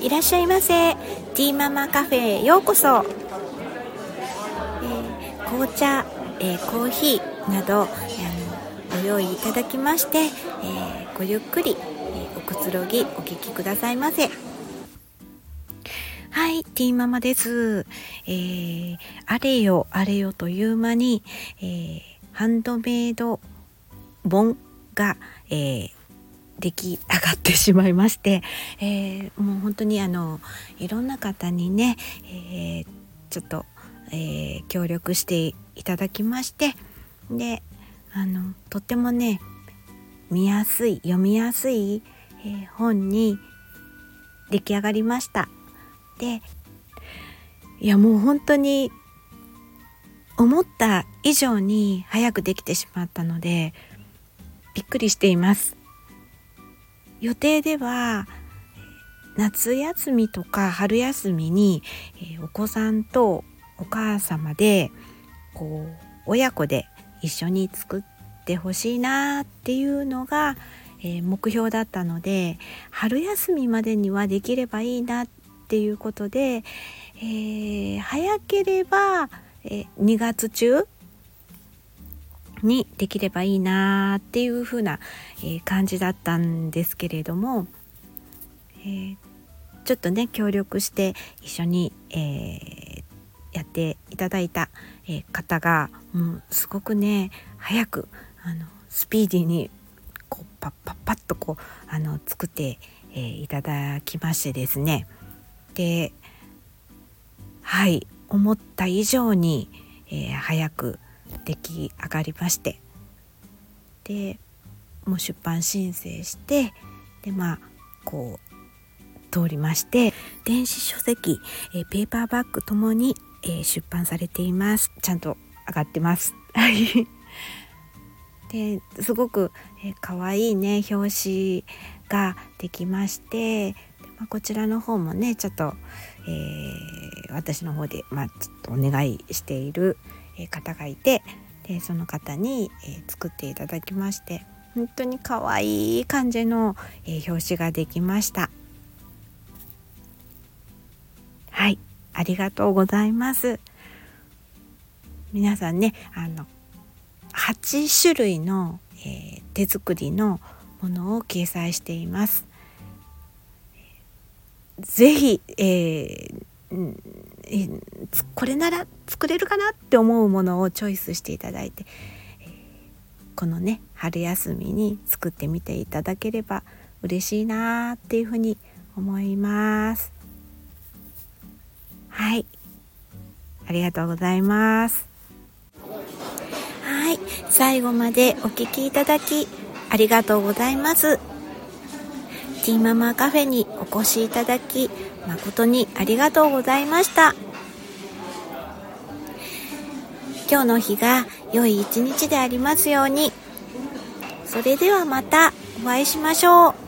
いらっしゃいませ。ティーママカフェへようこそ、えー、紅茶、えー、コーヒーなど、えー、ご用意いただきまして、えごゆっくり、えおくつろぎお聞きくださいませ。はい、ティーママです。えー、あれよあれよという間に、えー、ハンドメイド本が、えー、出来上がってしまいまして、えー、もう本当にあのいろんな方にね、えー、ちょっと、えー、協力していただきましてであのとってもね見やすい読みやすい、え本に出来上がりました。でいやもう本当に思った以上に早くできてしまったのでびっくりしています予定では夏休みとか春休みに、え、お子さんとお母様でこう親子で一緒に作ってほしいなっていうのが、え、目標だったので春休みまでにはできればいいなっていうことで、えー、早ければ、え2月中にできればいいなっていう風な、え感じだったんですけれども、えー、ちょっとね協力して一緒に、えー、やっていただいた、え方がもうすごくね早くあのスピーディーにこうパッパッパッとこうあの作って、えー、いただきましてですね。ではい思った以上に、えー、早く出来上がりまして。でもう出版申請してでまあこう通りまして。電子書籍、え、ペーパーバッグともに、え、出版されています。ちゃんと上がってます。ですごく、えー、可愛いね表紙ができまして。まあ、こちらの方もねちょっと、えー、私の方で、まあ、ちょっとお願いしている方がいてでその方に、え作っていただきまして本当に可愛い感じの、え表紙ができました。はい。ありがとうございます。皆さんねあの8種類の、えー、手作りのものを掲載しています。ぜひ、えー、これなら作れるかなって思うものをチョイスしていただいて、えー、このね春休みに作ってみていただければ嬉しいなっていうふうに思います。はい。ありがとうございます。はい。最後までお聴きいただきありがとうございます。ティーママカフェにお越しいただき誠にありがとうございました。今日の日が良い一日でありますように。それではまたお会いしましょう。